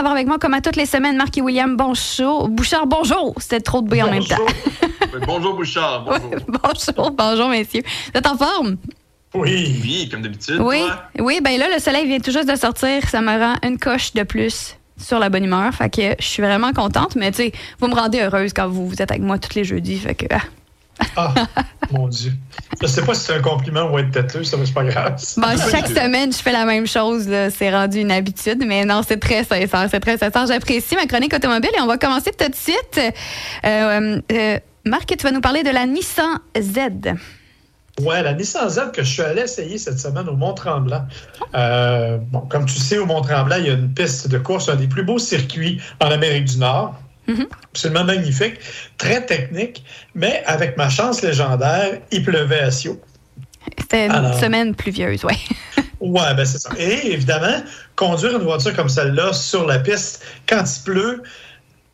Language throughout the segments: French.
d'avoir avec moi, comme à toutes les semaines, Marc et William Bonjour. Bouchard, bonjour. C'était trop de B en même temps. bonjour, Bouchard. Bonjour. bonjour, bonjour, messieurs. Vous êtes en forme? Oui. Oui, comme d'habitude. Oui, oui, ben là, le soleil vient tout juste de sortir. Ça me rend une coche de plus sur la bonne humeur. Fait que je suis vraiment contente. Mais tu sais, vous me rendez heureuse quand vous, êtes avec moi tous les jeudis. Fait que. Ah. mon Dieu. Je sais pas si c'est un compliment ou être têteux, ça, mais c'est pas grave. Bon, chaque semaine, je fais la même chose. C'est rendu une habitude, mais non, c'est très sincère. C'est très sincère. J'apprécie ma chronique automobile et on va commencer tout de suite. Euh, euh, Marc, tu vas nous parler de la Nissan Z. Ouais, la Nissan Z que je suis allé essayer cette semaine au Mont-Tremblant. Euh, bon, comme tu sais, au Mont-Tremblant, il y a une piste de course, un des plus beaux circuits en Amérique du Nord. Mm-hmm. Absolument magnifique, très technique, mais avec ma chance légendaire, il pleuvait à Sio. C'était une semaine pluvieuse, oui. oui, ben c'est ça. Et évidemment, conduire une voiture comme celle-là sur la piste, quand il pleut,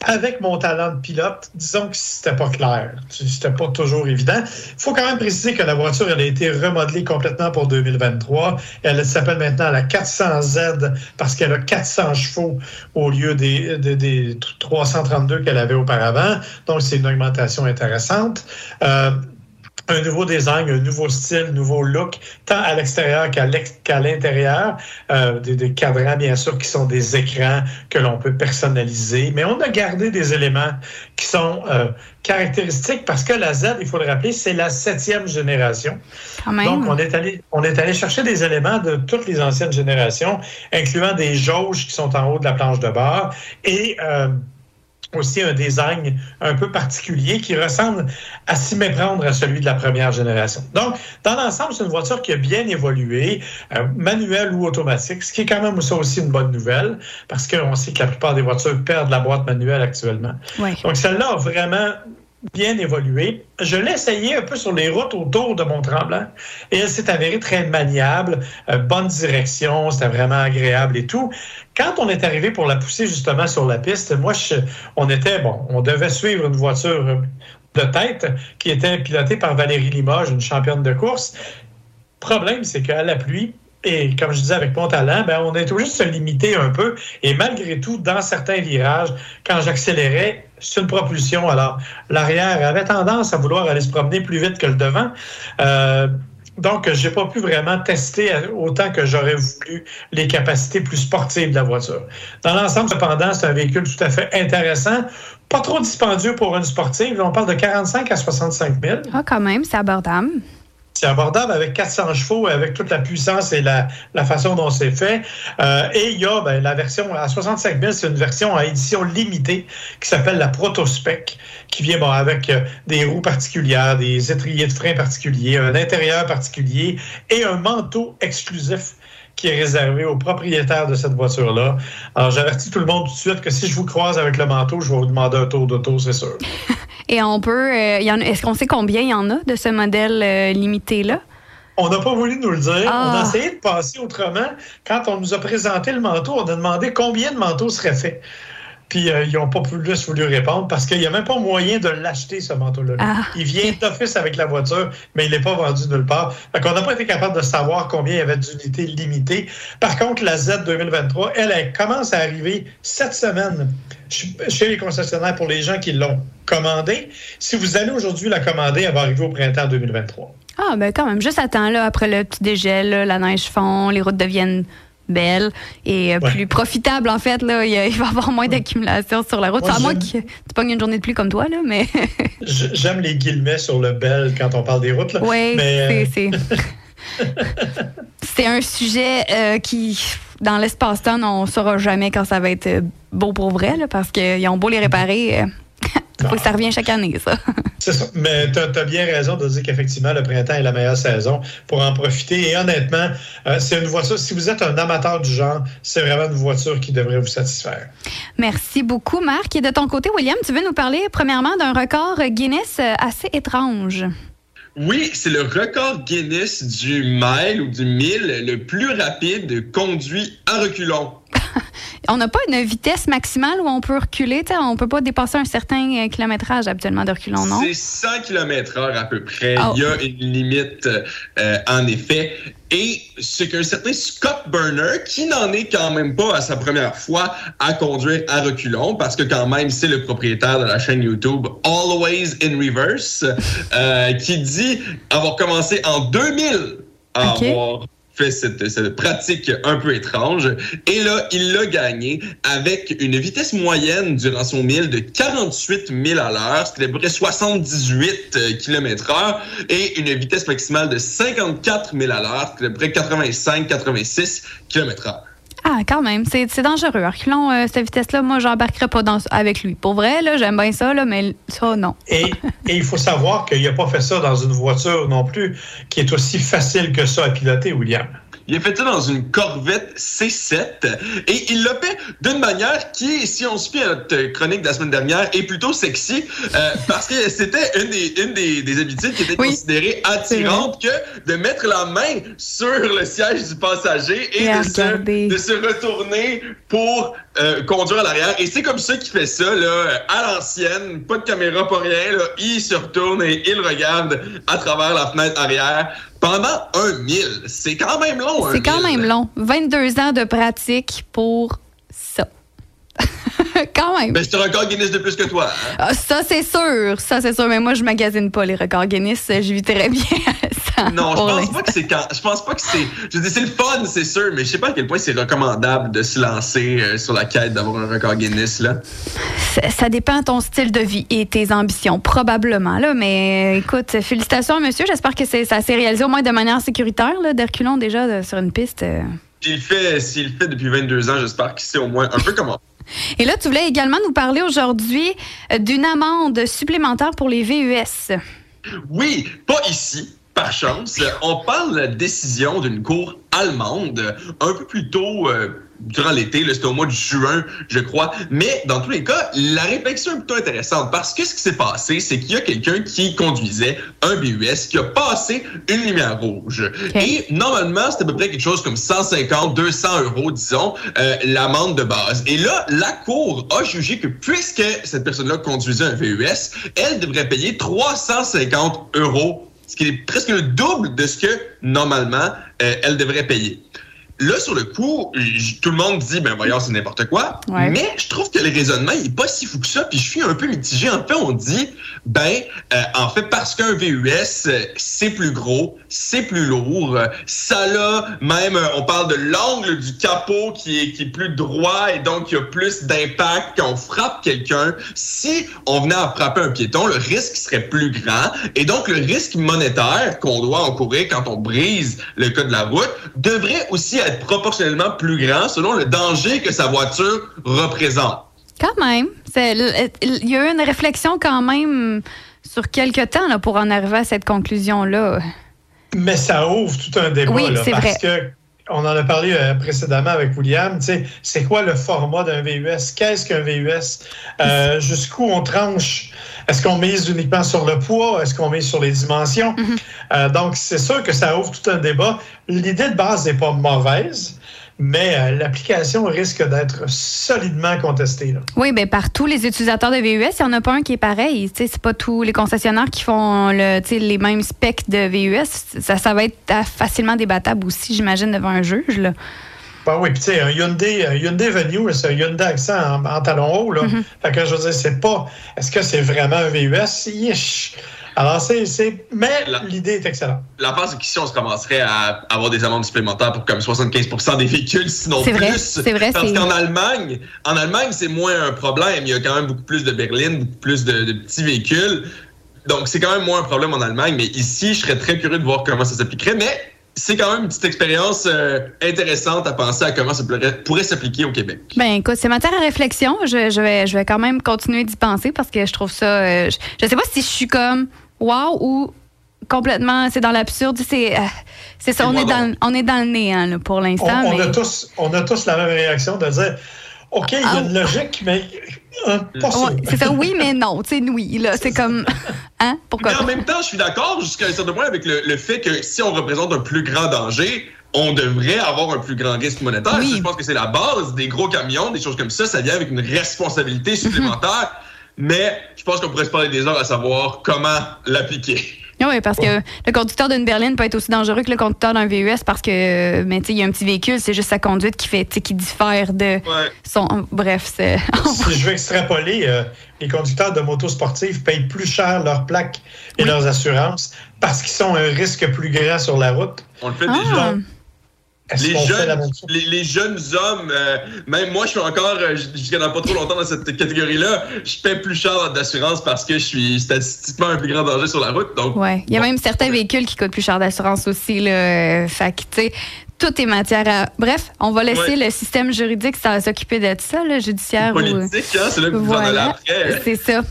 avec mon talent de pilote, disons que c'était pas clair. C'était pas toujours évident. Il faut quand même préciser que la voiture, elle a été remodelée complètement pour 2023. Elle s'appelle maintenant la 400Z parce qu'elle a 400 chevaux au lieu des, des, 332 qu'elle avait auparavant. Donc, c'est une augmentation intéressante. Euh, un nouveau design, un nouveau style, un nouveau look, tant à l'extérieur qu'à l'intérieur. Euh, des, cadrans, bien sûr, qui sont des écrans que l'on peut personnaliser. Mais on a gardé des éléments qui sont euh, caractéristiques parce que la Z, il faut le rappeler, c'est la septième génération. Donc, on est, allé, on est allé chercher des éléments de toutes les anciennes générations, incluant des jauges qui sont en haut de la planche de bord et... Euh, aussi un design un peu particulier qui ressemble à s'y méprendre à celui de la première génération. Donc, dans l'ensemble, c'est une voiture qui a bien évolué, euh, manuelle ou automatique, ce qui est quand même ça aussi une bonne nouvelle, parce qu'on sait que la plupart des voitures perdent la boîte manuelle actuellement. Donc, celle-là a vraiment bien évolué. Je l'ai essayé un peu sur les routes autour de Mont-Tremblant et elle s'est avérée très maniable, euh, bonne direction, c'était vraiment agréable et tout. Quand on est arrivé pour la pousser justement sur la piste, moi, on était, bon, on devait suivre une voiture de tête qui était pilotée par Valérie Limoges, une championne de course. Problème, c'est qu'à la pluie, et comme je disais avec mon talent, ben, on est obligé de se limiter un peu. Et malgré tout, dans certains virages, quand j'accélérais, c'est une propulsion. Alors, l'arrière avait tendance à vouloir aller se promener plus vite que le devant. Euh, donc, j'ai pas pu vraiment tester autant que j'aurais voulu les capacités plus sportives de la voiture. Dans l'ensemble, cependant, c'est un véhicule tout à fait intéressant. Pas trop dispendieux pour une sportive. On parle de 45 à 65 000. Ah, quand même, c'est abordable. C'est abordable avec 400 chevaux, avec toute la puissance et la, façon dont c'est fait. Euh, et il y a ben, la version à 65 000, c'est une version à édition limitée qui s'appelle la Protospec, qui vient bon, avec euh, des roues particulières, des étriers de frein particuliers, un intérieur particulier et un manteau exclusif qui est réservé aux propriétaires de cette voiture-là. Alors, j'avertis tout le monde tout de suite que si je vous croise avec le manteau, je vais vous demander un tour d'auto, c'est sûr. Et on peut. Euh, est-ce qu'on sait combien il y en a de ce modèle euh, limité-là? On n'a pas voulu nous le dire. On a ah. essayé de passer autrement. Quand on nous a présenté le manteau, on a demandé combien de manteaux seraient faits. Puis euh, ils n'ont pas plus voulu répondre parce qu'il n'y a même pas moyen de l'acheter, ce manteau-là. Ah. Il vient d'office avec la voiture, mais il n'est pas vendu nulle part. Fait qu'on n'a pas été capable de savoir combien il y avait d'unités limitées. Par contre, la Z 2023, elle, elle commence à arriver cette semaine chez les concessionnaires pour les gens qui l'ont commandée. Si vous allez aujourd'hui la commander, elle va arriver au printemps 2023. Ah, ben quand même, juste à temps, là, après le petit dégel, la neige fond, les routes deviennent belle et euh, plus profitable en fait là. Il, va y avoir moins d'accumulation sur la route. À moins que tu pognes une journée de pluie comme toi là mais j'aime les guillemets sur le bel quand on parle des routes là. Oui mais... c'est c'est un sujet euh, qui dans l'espace-temps on ne saura jamais quand ça va être euh, beau pour vrai là, parce qu'ils ont beau les réparer faut que ça revienne chaque année, ça. C'est ça. Mais tu as, bien raison de dire qu'effectivement, le printemps est la meilleure saison pour en profiter. Et honnêtement, euh, c'est une voiture, si vous êtes un amateur du genre, c'est vraiment une voiture qui devrait vous satisfaire. Merci beaucoup, Marc. Et de ton côté, William, tu veux nous parler premièrement d'un record Guinness euh, assez étrange. Oui, c'est le record Guinness du mile ou du mille le plus rapide conduit à reculons. on n'a pas une vitesse maximale où on peut reculer. On ne peut pas dépasser un certain euh, kilométrage habituellement de reculons, non? C'est 100 km/h à peu près. Oh. Il y a une limite, euh, en effet. Et c'est qu'un certain Scott Burner, qui n'en est quand même pas à sa première fois à conduire à reculons, parce que quand même, c'est le propriétaire de la chaîne YouTube Always in Reverse, euh, qui dit avoir commencé en 2000 à avoir fait cette, pratique un peu étrange. Et là, il l'a gagné avec une vitesse moyenne durant son mille de 48 000 à l'heure, est à peu près 78 km heure, et une vitesse maximale de 54 000 à l'heure, est à peu près 85-86 km heure. Ah, quand même, c'est dangereux. Reculons euh, cette vitesse-là, moi, j'embarquerai pas dans, avec lui. Pour vrai, j'aime bien ça, là, mais ça, non. et, et il faut savoir qu'il n'a pas fait ça dans une voiture non plus qui est aussi facile que ça à piloter, William. Il a fait ça dans une Corvette C7 et il l'a fait d'une manière qui, si on se fie à notre chronique de la semaine dernière, est plutôt sexy euh, parce que c'était une des, une des, des habitudes qui était considérée attirante que de mettre la main sur le siège du passager et, de, se, de, se, retourner pour euh, conduire à l'arrière. Et c'est comme ça qu'il fait ça, là, à l'ancienne, pas de caméra, pas rien. Là. Il se retourne et il regarde à travers la fenêtre arrière pendant un mille. C'est quand même long. C'est quand même long. 22 ans de pratique pour ça. quand même. Ben, c'est un record Guinness de plus que toi. Hein? Ah, ça, c'est sûr. Ça, c'est sûr. Mais moi, je magasine pas les records Guinness. Je vis très bien ça. Non, je pense pas que c'est quand. Je pense pas que c'est. Je dis, c'est le fun, c'est sûr, mais je sais pas à quel point c'est recommandable de se lancer euh, sur la quête d'avoir un record Guinness, là. Ça, dépend de ton style de vie et tes ambitions, probablement, là. Mais écoute, félicitations, monsieur. J'espère que ça s'est réalisé au moins de manière sécuritaire, là, d'Herculon, déjà, sur une piste. Euh. S'il fait, fait depuis 22 ans, j'espère qu'il sait au moins un peu comment. Et là, tu voulais également nous parler aujourd'hui euh, d'une amende supplémentaire pour les VUS. Oui, pas ici, par chance. On parle de la décision d'une cour allemande un peu plus tôt. Euh, durant l'été, c'était au mois de juin, je crois. Mais dans tous les cas, la réflexion est plutôt intéressante parce que ce qui s'est passé, c'est qu'il y a quelqu'un qui conduisait un BUS qui a passé une lumière rouge. Et normalement, c'était à peu près quelque chose comme 150, 200 euros, disons, euh, l'amende de base. Et là, la Cour a jugé que puisque cette personne-là conduisait un VUS, elle devrait payer 350 euros ce qui est presque le double de ce que normalement euh, elle devrait payer. Là, sur le coup, tout le monde dit, ben voyons, c'est n'importe quoi. Mais je trouve que le raisonnement, il est pas si fou que ça. Puis je suis un peu mitigé. En fait, on dit, ben, euh, en fait, parce qu'un VUS, c'est plus gros, c'est plus lourd. Ça là, même, on parle de l'angle du capot qui est, qui est plus droit et donc il y a plus d'impact quand on frappe quelqu'un. Si on venait à frapper un piéton, le risque serait plus grand. Et donc, le risque monétaire qu'on doit encourir quand on brise le code de la route devrait aussi être proportionnellement plus grand selon le danger que sa voiture représente. Quand même. Il y a eu une réflexion quand même sur quelques temps là, pour en arriver à cette conclusion-là. Mais ça ouvre tout un débat. Oui, c'est parce que on en a parlé euh, précédemment avec William. C'est quoi le format d'un VUS? Qu'est-ce qu'un VUS? Euh, jusqu'où on tranche? Est-ce qu'on mise uniquement sur le poids? Est-ce qu'on mise sur les dimensions? Mm-hmm. Euh, donc, c'est sûr que ça ouvre tout un débat. L'idée de base n'est pas mauvaise mais euh, l'application risque d'être solidement contestée. Oui, bien, par tous les utilisateurs de VUS, il n'y en a pas un qui est pareil. Ce n'est pas tous les concessionnaires qui font le, les mêmes specs de VUS. Ça, ça va être facilement débattable aussi, j'imagine, devant un juge. Ben oui, puis tu sais, un Hyundai, Hyundai Venue, c'est un Hyundai Accent en, talon haut. Là. Mm-hmm. Fait que je veux dire, c'est pas. Est-ce que c'est vraiment un VUS? Yish. Alors, c'est. Mais l'idée est excellente. La part, c'est qu'ici, on se commencerait à avoir des amendes supplémentaires pour comme 75% des véhicules, sinon plus. Vrai, c'est vrai. Parce qu'en Allemagne, en Allemagne, c'est moins un problème. Il y a quand même beaucoup plus de berlines, beaucoup plus de, petits véhicules. Donc, c'est quand même moins un problème en Allemagne. Mais ici, je serais très curieux de voir comment ça s'appliquerait. Mais c'est quand même une petite expérience euh, intéressante à penser à comment ça pourrait, s'appliquer au Québec. Ben écoute, c'est matière à réflexion. Je, vais, je vais quand même continuer d'y penser parce que je trouve ça. Euh, je, je sais pas si je suis comme wow ou complètement, c'est dans l'absurde. C'est, euh, c'est ça, on est, dans, on est dans le néant pour l'instant. On, a tous, on a tous la même réaction de dire OK, il y a une ah. logique, mais euh, C'est ça, oui, mais non. Tu sais, oui, là, c'est comme. Hein? Pourquoi? Mais en même temps, je suis d'accord jusqu'à un certain point avec le, fait que si on représente un plus grand danger, on devrait avoir un plus grand risque monétaire. Oui. Ça, je pense que c'est la base des gros camions, des choses comme ça. Ça vient avec une responsabilité supplémentaire. Mais je pense qu'on pourrait se parler des heures à savoir comment l'appliquer. Oui, parce que le conducteur d'une berline peut être aussi dangereux que le conducteur d'un VUS parce que, mais tu sais, il y a un petit véhicule, c'est juste sa conduite qui fait, tu sais, qui diffère de Ouais. son. Bref, c'est. si je veux extrapoler, euh, les conducteurs de motos sportives payent plus cher leurs plaques et leurs assurances parce qu'ils sont un risque plus grand sur la route. On le fait Ah. déjà. Les jeunes, les, les jeunes hommes, euh, même moi, je suis encore, euh, je je connais pas trop longtemps dans cette catégorie-là, je paie plus cher d'assurance parce que je suis statistiquement un plus grand danger sur la route. Donc, Ouais. Il y a Bon. même certains véhicules qui coûtent plus cher d'assurance aussi, là. Euh, Fait que, tu sais, tout est matière à. Bref, on va laisser Ouais. le système juridique s'occuper de ça, le judiciaire. ou- politique, hein, c'est là que vous en allez après. C'est ça.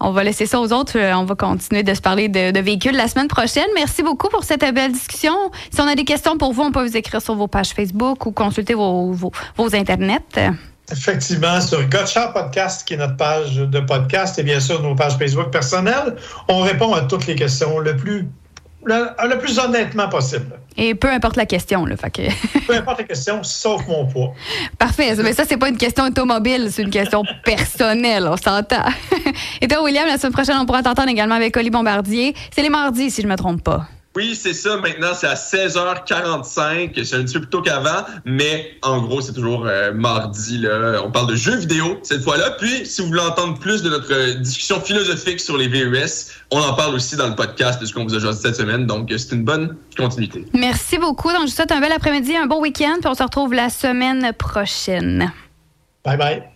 On va laisser ça aux autres. Euh, On va continuer de se parler de, véhicules la semaine prochaine. Merci beaucoup pour cette belle discussion. Si on a des questions pour vous, on peut vous écrire sur vos pages Facebook ou consulter vos, vos, internets. Effectivement, sur Gotcha Podcast, qui est notre page de podcast, et bien sûr nos pages Facebook personnelles, on répond à toutes les questions le plus, le plus honnêtement possible. Et peu importe la question. Là, fait que... Peu importe les questions, sauf mon poids. Parfait. Mais ça, c'est pas une question automobile, c'est une question personnelle. On s'entend. Et toi, William, la semaine prochaine, on pourra t'entendre également avec Oli Bombardier. C'est les mardis, si je me trompe pas. Oui, c'est ça. Maintenant, c'est à 16h45. C'est un petit peu plus tôt qu'avant, mais en gros, c'est toujours euh, mardi. Là. On parle de jeux vidéo cette fois-là. Puis, si vous voulez entendre plus de notre euh, discussion philosophique sur les VUS, on en parle aussi dans le podcast de ce qu'on vous a choisi cette semaine. Donc, euh, c'est une bonne continuité. Merci beaucoup. Donc, je vous souhaite un bel après-midi, un bon week-end, puis on se retrouve la semaine prochaine. Bye bye.